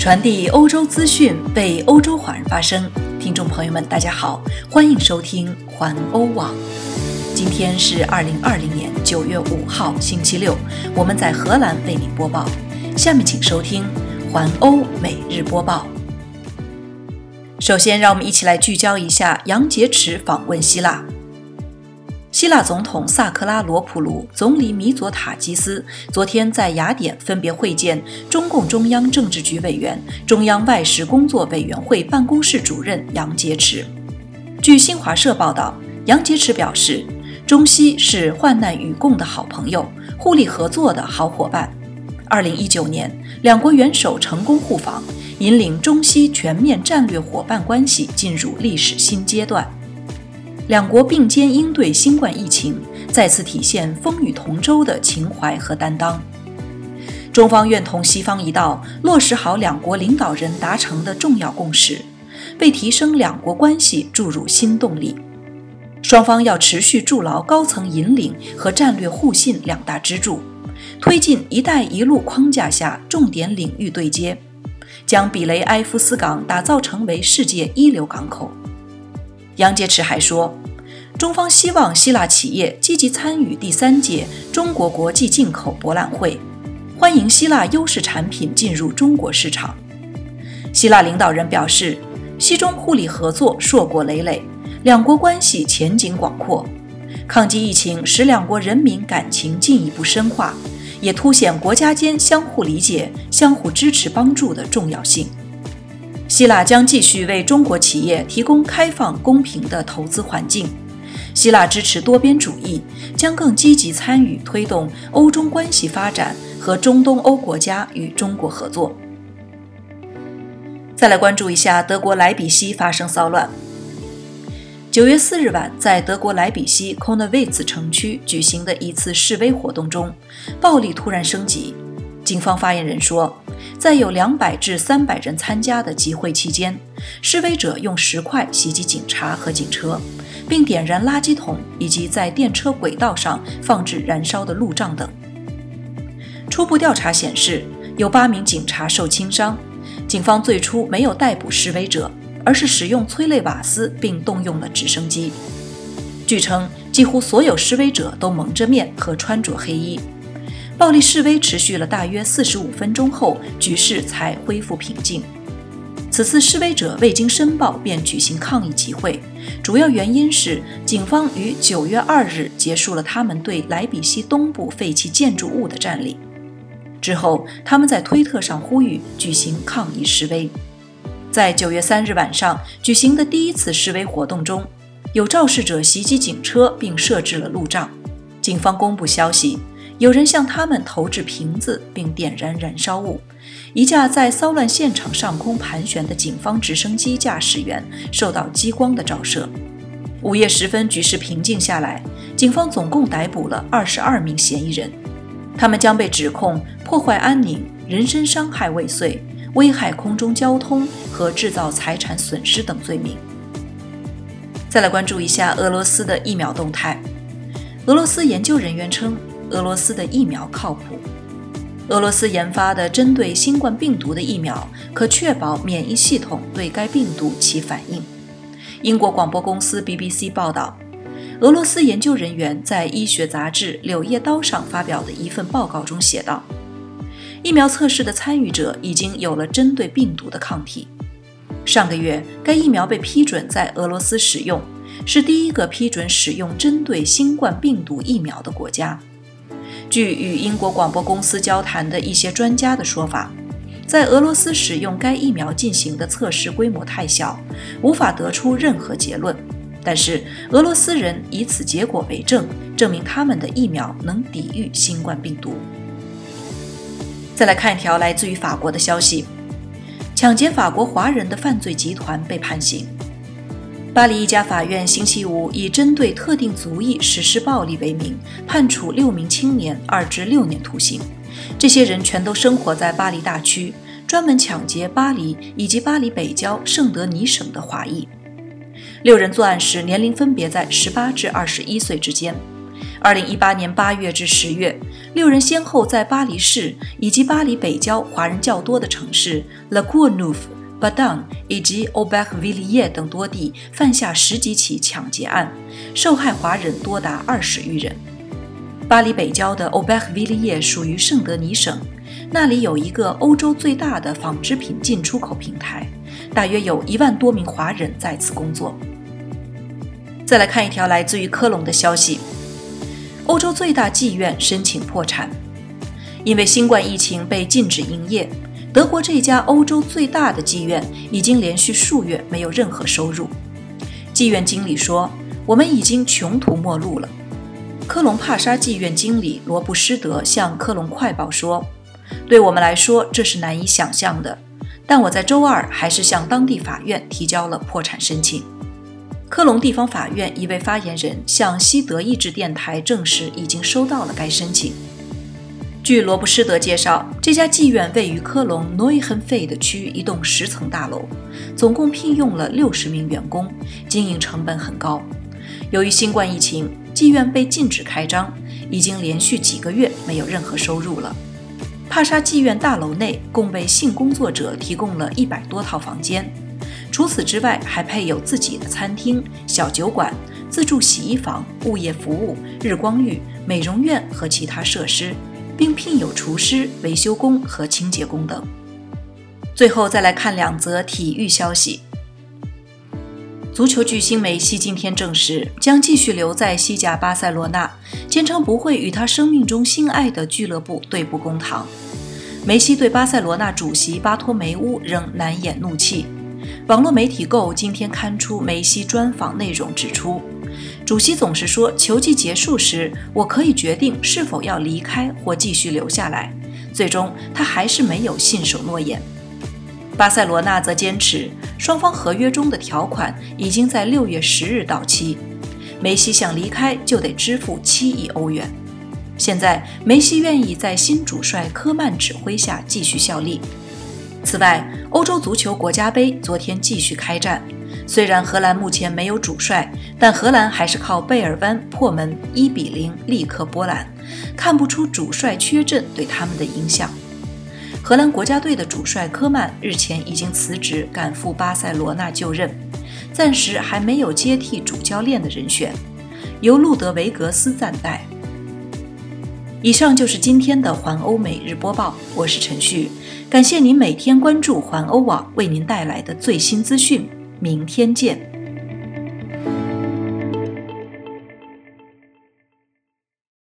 传递欧洲资讯，为欧洲华人发声。听众朋友们，大家好，欢迎收听环欧网。今天是二零二零年九月五号，星期六，我们在荷兰为您播报。下面请收听环欧每日播报。首先，让我们一起来聚焦一下杨洁篪访问希腊。希腊总统萨克拉罗普鲁、总理米佐塔基斯昨天在雅典分别会见中共中央政治局委员、中央外事工作委员会办公室主任杨洁篪。据新华社报道，杨洁篪表示，中西是患难与共的好朋友，互利合作的好伙伴。二零一九年，两国元首成功互访，引领中西全面战略伙伴关系进入历史新阶段。两国并肩应对新冠疫情，再次体现风雨同舟的情怀和担当。中方愿同西方一道，落实好两国领导人达成的重要共识，为提升两国关系注入新动力。双方要持续筑牢高层引领和战略互信两大支柱，推进“一带一路”框架下重点领域对接，将比雷埃夫斯港打造成为世界一流港口。杨洁篪还说，中方希望希腊企业积极参与第三届中国国际进口博览会，欢迎希腊优势产品进入中国市场。希腊领导人表示，西中互利合作硕果累累，两国关系前景广阔。抗击疫情使两国人民感情进一步深化，也凸显国家间相互理解、相互支持帮助的重要性。希腊将继续为中国企业提供开放公平的投资环境。希腊支持多边主义，将更积极参与推动欧中关系发展和中东欧国家与中国合作。再来关注一下德国莱比锡发生骚乱。九月四日晚，在德国莱比锡 k o n e w i t z 城区举行的一次示威活动中，暴力突然升级。警方发言人说。在有两百至三百人参加的集会期间，示威者用石块袭击警察和警车，并点燃垃圾桶以及在电车轨道上放置燃烧的路障等。初步调查显示，有八名警察受轻伤。警方最初没有逮捕示威者，而是使用催泪瓦斯并动用了直升机。据称，几乎所有示威者都蒙着面和穿着黑衣。暴力示威持续了大约四十五分钟后，局势才恢复平静。此次示威者未经申报便举行抗议集会，主要原因是警方于九月二日结束了他们对莱比锡东部废弃建筑物的占领。之后，他们在推特上呼吁举行抗议示威。在九月三日晚上举行的第一次示威活动中，有肇事者袭击警车并设置了路障。警方公布消息。有人向他们投掷瓶子并点燃燃烧物。一架在骚乱现场上空盘旋的警方直升机驾驶员受到激光的照射。午夜时分，局势平静下来，警方总共逮捕了二十二名嫌疑人，他们将被指控破坏安宁、人身伤害未遂、危害空中交通和制造财产损失等罪名。再来关注一下俄罗斯的疫苗动态。俄罗斯研究人员称。俄罗斯的疫苗靠谱。俄罗斯研发的针对新冠病毒的疫苗可确保免疫系统对该病毒起反应。英国广播公司 BBC 报道，俄罗斯研究人员在医学杂志《柳叶刀》上发表的一份报告中写道：“疫苗测试的参与者已经有了针对病毒的抗体。上个月，该疫苗被批准在俄罗斯使用，是第一个批准使用针对新冠病毒疫苗的国家。”据与英国广播公司交谈的一些专家的说法，在俄罗斯使用该疫苗进行的测试规模太小，无法得出任何结论。但是俄罗斯人以此结果为证，证明他们的疫苗能抵御新冠病毒。再来看一条来自于法国的消息：抢劫法国华人的犯罪集团被判刑。巴黎一家法院星期五以针对特定族裔实施暴力为名，判处六名青年二至六年徒刑。这些人全都生活在巴黎大区，专门抢劫巴黎以及巴黎北郊圣德尼省的华裔。六人作案时年龄分别在十八至二十一岁之间，2018年8月至10月，六人先后在巴黎市以及巴黎北郊华人较多的城市 La Courneuve、b a d a n 以及 Aubervilliers 等多地犯下十几起抢劫案，受害华人多达二十余人。巴黎北郊的 Aubervilliers 属于圣德尼省，那里有一个欧洲最大的纺织品进出口平台，大约有一万多名华人在此工作。再来看一条来自于科隆的消息。欧洲最大妓院申请破产，因为新冠疫情被禁止营业。德国这家欧洲最大的妓院已经连续数月没有任何收入。妓院经理说：“我们已经穷途末路了。”科隆帕沙妓院经理罗布施德向科隆快报说：“对我们来说这是难以想象的，但我在周二还是向当地法院提交了破产申请。”科隆地方法院一位发言人向西德意志电台证实，已经收到了该申请。据罗布施德介绍，这家妓院位于科隆诺伊亨费的区一栋十层大楼，总共聘用了六十名员工，经营成本很高。由于新冠疫情，妓院被禁止开张，已经连续几个月没有任何收入了。帕沙妓院大楼内共为性工作者提供了一百多套房间。除此之外，还配有自己的餐厅、小酒馆、自助洗衣房、物业服务、日光浴、美容院和其他设施，并聘有厨师、维修工和清洁工等。最后再来看两则体育消息：足球巨星梅西今天证实将继续留在西甲巴塞罗那，坚称不会与他生命中心爱的俱乐部对簿公堂。梅西对巴塞罗那主席巴托梅乌仍难掩怒气。网络媒体 Go 今天刊出梅西专访内容，指出，主席总是说球季结束时我可以决定是否要离开或继续留下来，最终他还是没有信守诺言。巴塞罗那则坚持双方合约中的条款已经在六月十日到期，梅西想离开就得支付七亿欧元。现在梅西愿意在新主帅科曼指挥下继续效力。此外，欧洲足球国家杯昨天继续开战。虽然荷兰目前没有主帅，但荷兰还是靠贝尔湾破门一比零力克波兰，看不出主帅缺阵对他们的影响。荷兰国家队的主帅科曼日前已经辞职，赶赴巴塞罗那就任，暂时还没有接替主教练的人选，由路德维格斯暂代。以上就是今天的环欧每日播报，我是陈旭。感谢您每天关注环欧网为您带来的最新资讯，明天见。